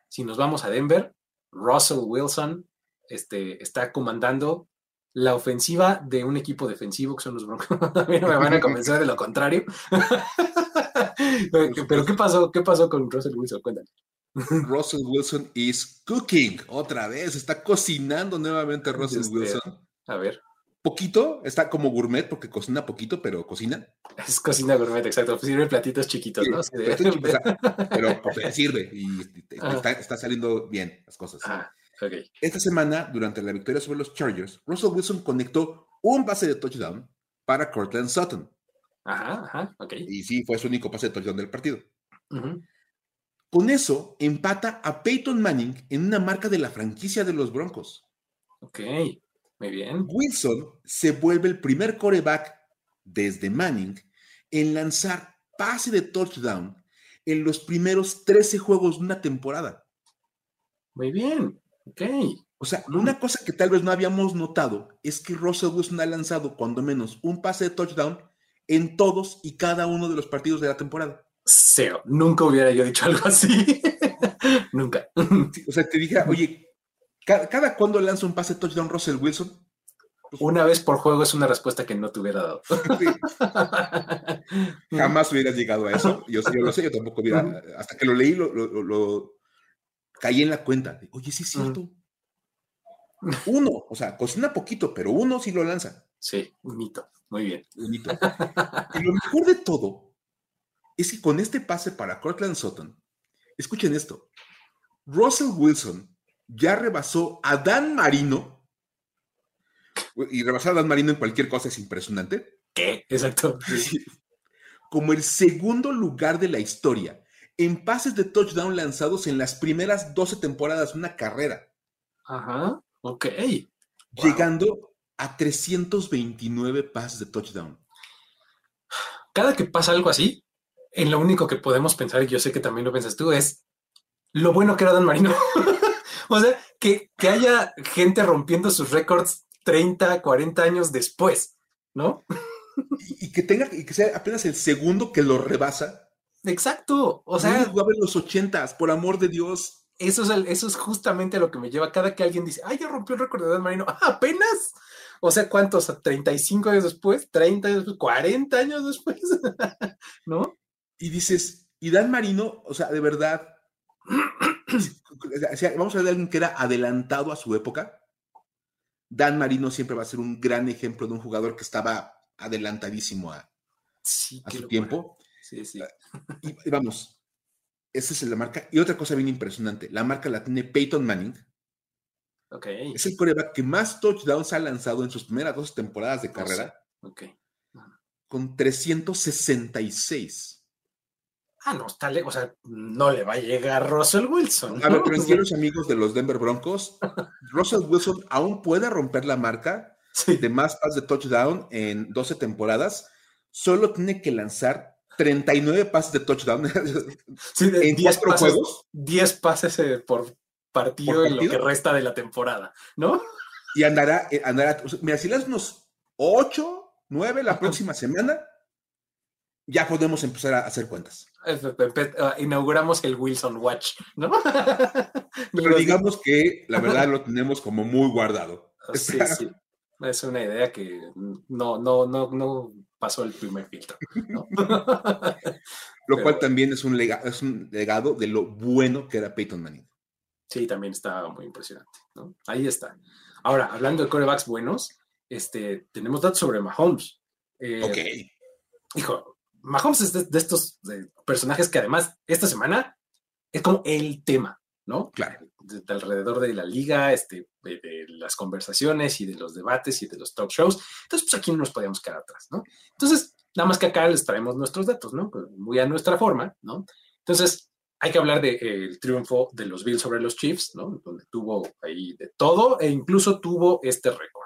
A: si nos vamos a Denver, Russell Wilson este, está comandando la ofensiva de un equipo defensivo que son los Broncos. A mí no me van a convencer de lo contrario. Pero ¿qué pasó? ¿Qué pasó con Russell Wilson? Cuéntame.
C: Russell Wilson is cooking otra vez. Está cocinando nuevamente Russell este, Wilson.
A: A ver.
C: Poquito, está como gourmet porque cocina poquito, pero cocina.
A: Es cocina gourmet, exacto. Sirve platitos chiquitos, ¿no?
C: pero, sirve y está, saliendo bien las cosas.
A: Ah,
C: Esta semana, durante la victoria sobre los Chargers, Russell Wilson conectó un pase de touchdown para Cortland Sutton.
A: Ajá, ajá, ok.
C: Y sí, fue su único pase de touchdown del partido. Con eso, empata a Peyton Manning en una marca de la franquicia de los Broncos.
A: Ok. Muy bien.
C: Wilson se vuelve el primer coreback desde Manning en lanzar pase de touchdown en los primeros 13 juegos de una temporada.
A: Muy bien. Ok.
C: O sea, una cosa que tal vez no habíamos notado es que Russell Wilson ha lanzado cuando menos un pase de touchdown en todos y cada uno de los partidos de la temporada.
A: Cero. Nunca hubiera yo dicho algo así. Nunca.
C: o sea, te dije, oye, ¿Cada, cuando lanza un pase touchdown Russell Wilson?
A: Pues, una vez por juego es una respuesta que no te hubiera dado.
C: Jamás hubieras llegado a eso. Yo, yo, lo sé, yo tampoco hubiera. Hasta que lo leí, lo, caí en la cuenta. Oye, sí es cierto. Uno, o sea, cocina poquito, pero uno sí lo lanza.
A: Sí, un hito. Muy bien.
C: Un hito. Y lo mejor de todo es que con este pase para Cortland Sutton, escuchen esto. Russell Wilson ya rebasó a Dan Marino. Y rebasar a Dan Marino en cualquier cosa es impresionante.
A: ¿Qué? Exacto.
C: Como el segundo lugar de la historia en pases de touchdown lanzados en las primeras 12 temporadas de una carrera.
A: Ajá, ok.
C: Llegando a 329 pases de touchdown.
A: Cada que pasa algo así, en lo único que podemos pensar, y yo sé que también lo piensas tú, es lo bueno que era Dan Marino. O sea, que, haya gente rompiendo sus récords 30, 40 años después, ¿no?
C: Y, que tenga, y que sea apenas el segundo que lo rebasa.
A: Exacto. O sea.
C: jugaba en los ochentas, por amor de Dios.
A: Eso es, eso es justamente lo que me lleva cada que alguien dice, ay, ya rompió el récord de Dan Marino. Ah, apenas. O sea, ¿cuántos? ¿35 años después? ¿30 años después? ¿40 años después? ¿No?
C: Y dices, y Dan Marino, o sea, de verdad, vamos a ver de alguien que era adelantado a su época. Dan Marino siempre va a ser un gran ejemplo de un jugador que estaba adelantadísimo a, su tiempo. Y, vamos, esa es la marca. Y otra cosa bien impresionante, la marca la tiene Peyton Manning. Es el coreback que más touchdowns ha lanzado en sus primeras dos temporadas de carrera. Con 366.
A: Ah, no, está lejos, o sea, no le va a llegar Russell Wilson.
C: A ver, pero los amigos de los Denver Broncos, Russell Wilson aún puede romper la marca de más pases de touchdown en 12 temporadas. Solo tiene que lanzar 39 pases de touchdown
A: en 10 juegos. 10 pases eh, por partido, en lo que resta de la temporada, ¿no?
C: Y andará, eh, andará, mira, si le das unos 8, 9 la próxima semana, ya podemos empezar a hacer cuentas.
A: Ah, inauguramos el Wilson Watch, ¿no?
C: Pero digamos que la verdad lo tenemos como muy guardado.
A: Sí, sí. Es una idea que no, no, no, no pasó el primer filtro.
C: lo cual también es un, legado, es un legado de lo bueno que era Peyton Manning.
A: Sí, también está muy impresionante. Ahí está. Ahora, hablando de corebacks buenos, este, tenemos datos sobre Mahomes.
C: Eh, ok.
A: Hijo, Mahomes es de, estos personajes que además esta semana es como el tema, ¿no?
C: Claro.
A: De, alrededor de la liga, este, de, las conversaciones y de los debates y de los talk shows. Entonces, pues aquí no nos podíamos quedar atrás, ¿no? Entonces, nada más que acá les traemos nuestros datos, ¿no? Pues, muy a nuestra forma, ¿no? Entonces, hay que hablar del de, triunfo de los Bills sobre los Chiefs, ¿no? Donde tuvo ahí de todo e incluso tuvo este récord.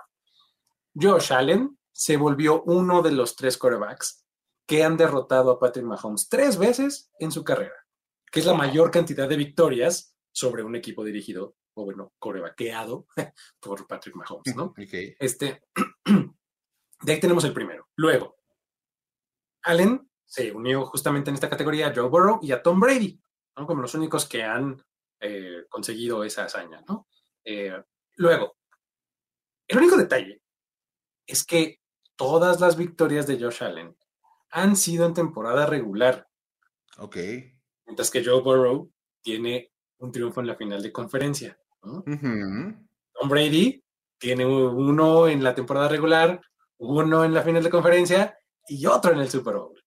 A: Josh Allen se volvió uno de los tres quarterbacks que han derrotado a Patrick Mahomes tres veces en su carrera, que es la mayor cantidad de victorias sobre un equipo dirigido, o bueno, corebackeado por Patrick Mahomes, ¿no? Este, de ahí tenemos el primero. Luego, Allen se unió justamente en esta categoría a Joe Burrow y a Tom Brady, ¿no? como los únicos que han eh, conseguido esa hazaña. ¿no? Eh, luego, el único detalle es que todas las victorias de Josh Allen han sido en temporada regular.
C: Ok.
A: Mientras que Joe Burrow tiene un triunfo en la final de conferencia. Tom Brady tiene uno en la temporada regular, uno en la final de conferencia y otro en el Super Bowl.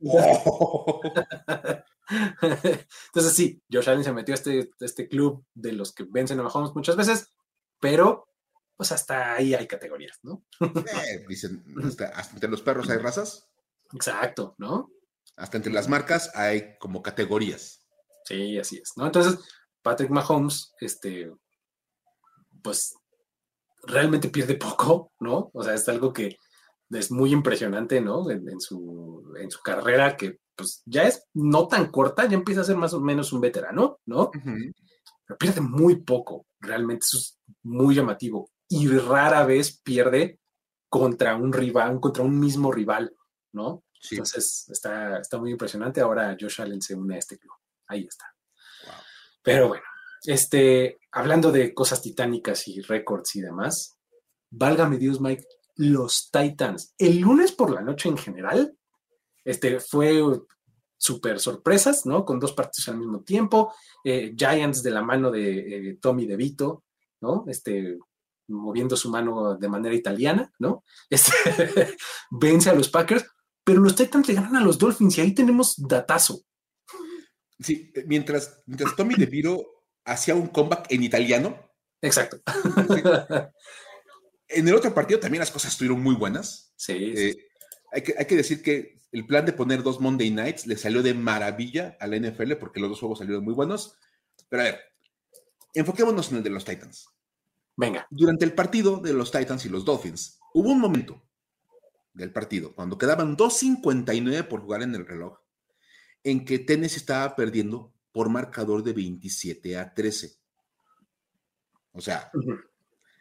A: Entonces sí, Josh Allen se metió a este, este club de los que vencen a Mahomes muchas veces, pero pues hasta ahí hay categorías, ¿no?
C: Eh, dicen, hasta, entre los perros hay razas.
A: Exacto, ¿no?
C: Hasta entre las marcas hay como categorías.
A: Sí, así es, ¿no? Entonces, Patrick Mahomes, este, pues realmente pierde poco, ¿no? O sea, es algo que es muy impresionante, ¿no? En, su, en su carrera, que pues ya es no tan corta, ya empieza a ser más o menos un veterano, ¿no? Pero pierde muy poco, realmente eso es muy llamativo y rara vez pierde contra un rival, contra un mismo rival, ¿no? Entonces está, está muy impresionante. Ahora Josh Allen se une a este club. Ahí está. Pero bueno, este, hablando de cosas titánicas y récords y demás, válgame Dios, Mike, los Titans, el lunes por la noche en general, este fue súper sorpresas, ¿no? Con dos partidos al mismo tiempo, eh, Giants de la mano de eh, Tommy DeVito, ¿no? Este, moviendo su mano de manera italiana, ¿no? Este, vence a los Packers, pero los Titans le ganan a los Dolphins y ahí tenemos datazo.
C: Sí, eh, mientras, mientras Tommy DeVito hacía un comeback en italiano.
A: Exacto.
C: En el otro partido también las cosas estuvieron muy buenas.
A: Sí.
C: Eh, hay, que, hay que decir que el plan de poner dos Monday Nights le salió de maravilla a la NFL porque los dos juegos salieron muy buenos. Pero a ver, enfoquémonos en el de los Titans.
A: Venga.
C: Durante el partido de los Titans y los Dolphins, hubo un momento del partido, cuando quedaban 2.59 por jugar en el reloj, en que Tennessee estaba perdiendo por marcador de 27 a 13. O sea,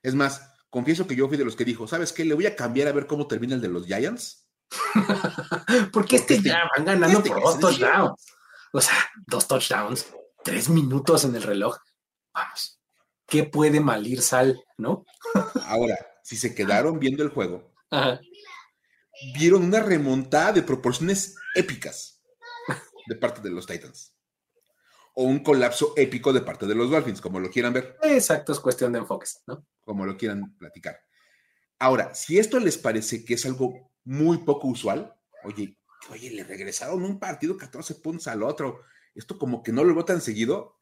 C: es más, confieso que yo fui de los que dijo, ¿sabes qué? Le voy a cambiar a ver cómo termina el de los Giants.
A: Porque este, este ya van ganando este por dos touchdowns. O sea, dos touchdowns, tres minutos en el reloj. Vamos. ¿qué puede malir sal, no?
C: Ahora, si se quedaron viendo el juego, vieron una remontada de proporciones épicas de parte de los Titans. O un colapso épico de parte de los Dolphins, como lo quieran ver.
A: Exacto, es cuestión de enfoques, ¿no?
C: Como lo quieran platicar. Ahora, si esto les parece que es algo muy poco usual, oye, oye, le regresaron un partido 14 puntos al otro. Esto como que no lo veo tan seguido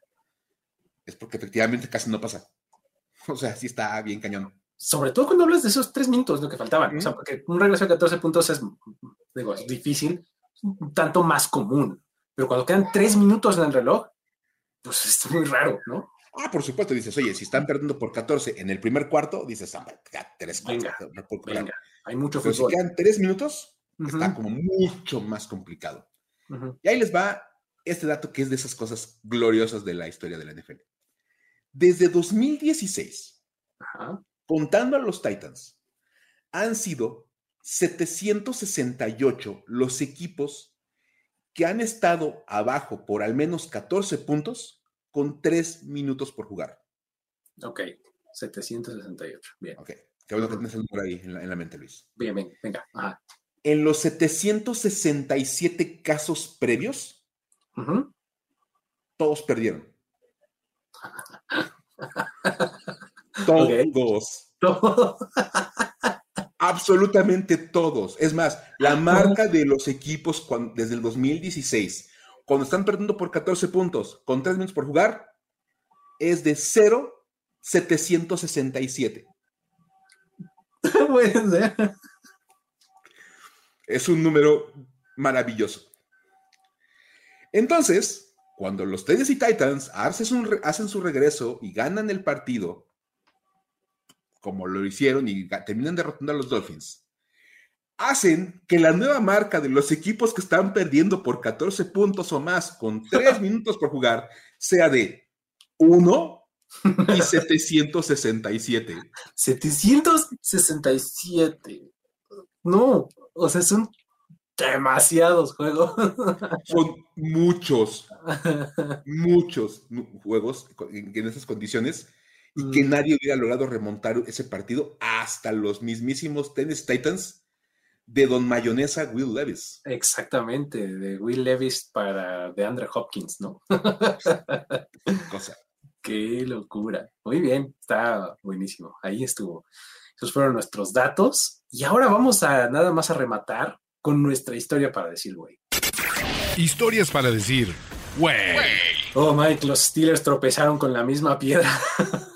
C: es porque efectivamente casi no pasa. O sea, sí está bien cañón.
A: Sobre todo cuando hablas de esos tres minutos, lo que faltaban. O sea, porque un regreso de 14 puntos es, digo, es difícil, un tanto más común. Pero cuando quedan tres minutos en el reloj, pues es muy raro, ¿no?
C: Ah, por supuesto, dices, oye, si están perdiendo por 14 en el primer cuarto, dices, ah, ya, tres
A: venga, venga, hay mucho
C: Pero si quedan tres minutos, está como mucho más complicado. Y ahí les va este dato que es de esas cosas gloriosas de la historia de la NFL. Desde 2016, contando a los Titans, han sido 768 los equipos que han estado abajo por al menos 14 puntos con 3 minutos por jugar.
A: Ok, 768. Bien.
C: Ok, qué bueno que tienes el número ahí en la, mente, Luis.
A: Bien, bien, venga.
C: En los 767 casos previos, todos perdieron. Todos. Absolutamente todos. Es más, la marca de los equipos desde el 2016, cuando están perdiendo por 14 puntos con 3 minutos por jugar, es de 0,767.
A: Puede ser.
C: Es un número maravilloso. Entonces, cuando los Tennessee Titans hacen, su regreso y ganan el partido, como lo hicieron y terminan derrotando a los Dolphins, hacen que la nueva marca de los equipos que están perdiendo por 14 puntos o más con 3 minutos por jugar sea de 1 y 767.
A: 767. No, o sea, son demasiados juegos.
C: Son muchos, muchos juegos en, esas condiciones y que mm. nadie hubiera logrado remontar ese partido hasta los mismísimos Tennis Titans de Don Mayonesa Will Levis.
A: Exactamente, de Will Levis para de Andre Hopkins, ¿no?
C: Cosa.
A: Qué locura. Muy bien, está buenísimo. Ahí estuvo. Esos fueron nuestros datos. Y ahora vamos a nada más a rematar con nuestra historia para decir, güey.
B: Historias para decir, güey.
A: Oh, Mike, los Steelers tropezaron con la misma piedra.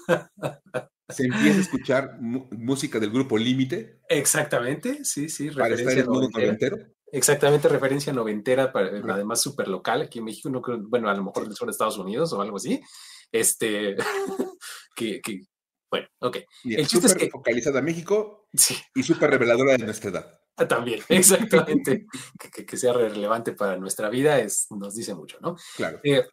C: Se empieza a escuchar música del grupo Límite.
A: Exactamente, sí, sí.
C: Para estar en el mundo noventero.
A: Exactamente, referencia noventera, además súper local. Aquí en México, no creo, bueno, a lo mejor son Estados Unidos o algo así. Este, que, bueno, ok.
C: el chiste es que. focalizada a México
A: sí.
C: y súper reveladora de nuestra edad.
A: También, exactamente. que, sea relevante para nuestra vida es, nos dice mucho, ¿no?
C: Claro.
A: Eh,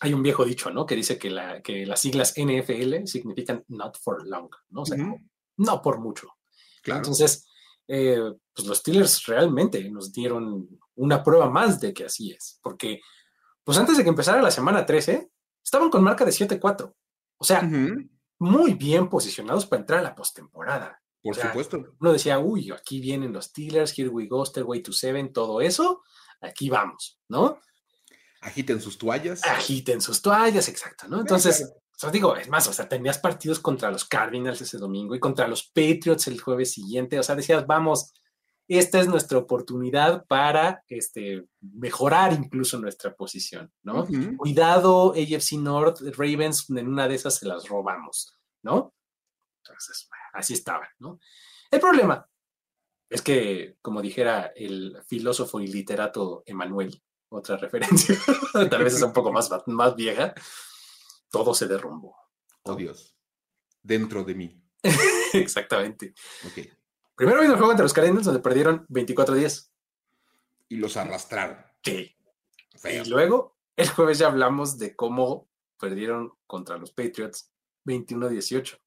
A: hay un viejo dicho, ¿no? Que dice que, la, que las siglas NFL significan not for long, ¿no? O sea, no por mucho.
C: Claro.
A: Entonces, eh, pues los Steelers realmente nos dieron una prueba más de que así es. Porque, pues antes de que empezara la semana 13, estaban con marca de 7-4. O sea, muy bien posicionados para entrar a la postemporada.
C: Por supuesto.
A: Uno decía, uy, aquí vienen los Steelers, here we go, Stairway to Seven, todo eso, aquí vamos, ¿no?
C: Agiten sus toallas.
A: Agiten sus toallas, exacto, ¿no? Entonces, o digo, es más, o sea, tenías partidos contra los Cardinals ese domingo y contra los Patriots el jueves siguiente, o sea, decías, vamos, esta es nuestra oportunidad para este, mejorar incluso nuestra posición, ¿no? Cuidado, AFC North, Ravens, en una de esas se las robamos, ¿no? Entonces, así estaban, ¿no? El problema es que, como dijera el filósofo y literato Emanuel, otra referencia, tal vez es un poco más, más vieja, todo se derrumbó.
C: Oh Dios, dentro de mí.
A: Exactamente.
C: Ok.
A: Primero vino el juego entre los Cardinals donde perdieron 24-10.
C: Y los arrastraron.
A: Sí. Y luego, el jueves ya hablamos de cómo perdieron contra los Patriots 21-18.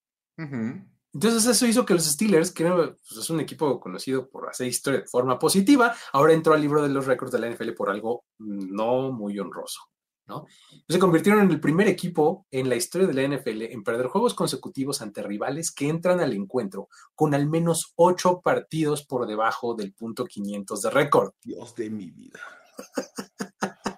A: Entonces eso hizo que los Steelers, que pues, es un equipo conocido por hacer historia de forma positiva, ahora entró al libro de los récords de la NFL por algo no muy honroso. ¿no? Se convirtieron en el primer equipo en la historia de la NFL en perder juegos consecutivos ante rivales que entran al encuentro con al menos ocho partidos por debajo del punto 500 de récord.
C: Dios de mi vida.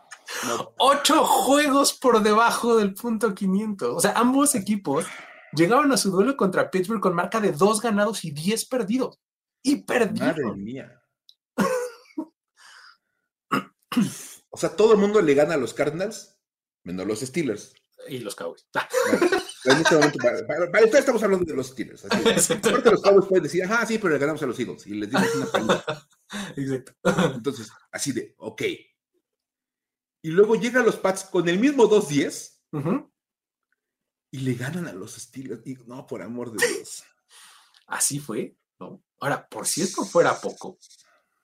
A: Ocho juegos por debajo del punto 500. O sea, ambos equipos llegaron a su duelo contra Pittsburgh con marca de dos ganados y diez perdidos. Y perdieron.
C: Madre mía. o sea, todo el mundo le gana a los Cardinals, menos los Steelers.
A: Y los Cowboys.
C: en este momento, para, estamos hablando de los Steelers. Así, los Cowboys pueden decir, ah, sí, pero le ganamos a los Eagles y les dimos una paliza.
A: Exacto.
C: Entonces, así de, ok. Y luego llegan los Pats con el mismo 2-10 y le ganan a los Steelers. Y no, por amor de Dios.
A: Así fue, ¿no? Ahora, por cierto, fuera poco,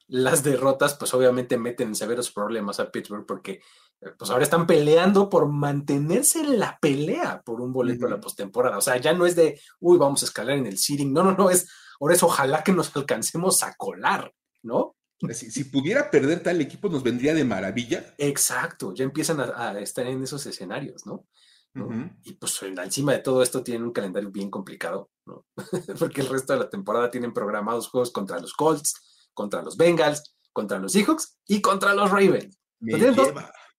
A: las derrotas, pues obviamente meten en severos problemas a Pittsburgh porque eh, pues ahora están peleando por mantenerse en la pelea por un boleto a la postemporada. O sea, ya no es de, uy, vamos a escalar en el seeding. No, no, no, es, ahora es ojalá que nos alcancemos a colar, ¿no?
C: Si, si pudiera perder tal equipo, nos vendría de maravilla.
A: Exacto, ya empiezan a estar en esos escenarios, ¿no? Y pues encima de todo esto tienen un calendario bien complicado, ¿no? Porque el resto de la temporada tienen programados juegos contra los Colts, contra los Bengals, contra los Seahawks y contra los Ravens.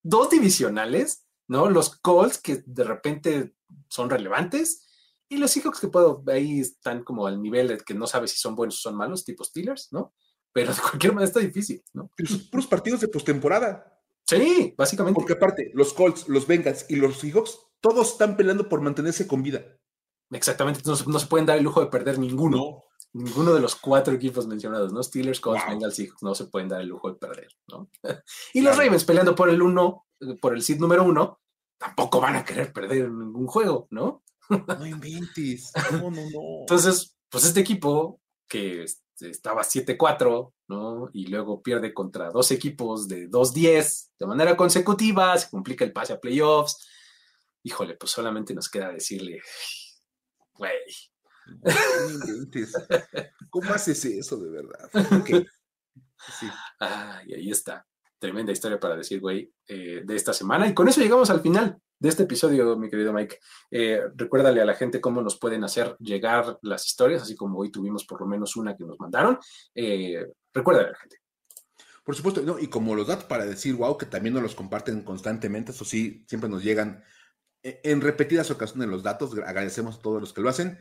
A: dos, divisionales, ¿no? Los Colts que de repente son relevantes y los Seahawks que puedo, ahí están como al nivel de que no sabes si son buenos o son malos, tipo Steelers, ¿no? Pero de cualquier manera está difícil, ¿no?
C: Pero son puros partidos de postemporada.
A: Sí, básicamente.
C: Porque aparte, los Colts, los Bengals y los Seahawks, todos están peleando por mantenerse con vida.
A: Exactamente, no, no se pueden dar el lujo de perder ninguno. Ninguno de los cuatro equipos mencionados, ¿no? Steelers, Colts, Bengals, Seahawks, no se pueden dar el lujo de perder, ¿no? y los Ravens peleando por el uno, por el seed número uno, tampoco van a querer perder ningún juego, ¿no?
C: No inventes. No, no, no.
A: Entonces, pues este equipo que estaba 7-4, ¿no? Y luego pierde contra dos equipos de 2-10 de manera consecutiva, se complica el pase a playoffs. Híjole, pues solamente nos queda decirle, güey.
C: ¿Cómo haces eso de verdad?
A: Sí. Ah, y ahí está. Tremenda historia para decir, güey, eh, de esta semana. Y con eso llegamos al final de este episodio, mi querido Mike. Eh, recuérdale a la gente cómo nos pueden hacer llegar las historias, así como hoy tuvimos por lo menos una que nos mandaron. Eh, recuérdale a la gente.
C: Por supuesto, ¿no? y como los datos para decir, wow, que también nos los comparten constantemente, eso sí, siempre nos llegan en repetidas ocasiones los datos, agradecemos a todos los que lo hacen,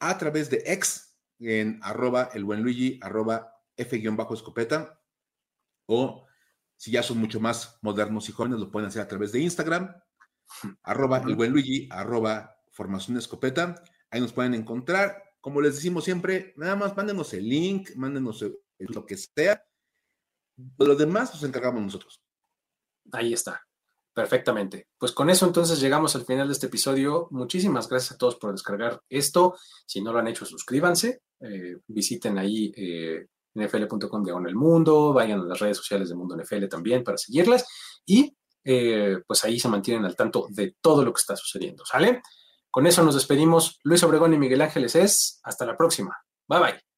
C: a través de X, en arroba el buen Luigi, arroba F-escopeta, o si ya son mucho más modernos y jóvenes, lo pueden hacer a través de Instagram, arroba el buen Luigi, arroba formación escopeta. Ahí nos pueden encontrar. Como les decimos siempre, nada más mándenos el link, mándenos lo que sea. Lo demás nos encargamos nosotros.
A: Ahí está. Perfectamente. Pues con eso entonces llegamos al final de este episodio. Muchísimas gracias a todos por descargar esto. Si no lo han hecho, suscríbanse. Eh, visiten ahí eh, nfl.com de el mundo. Vayan a las redes sociales de Mundo NFL también para seguirlas. Y eh, pues ahí se mantienen al tanto de todo lo que está sucediendo, ¿sale? Con eso nos despedimos. Luis Obregón y Miguel Ángeles es. Hasta la próxima. Bye bye.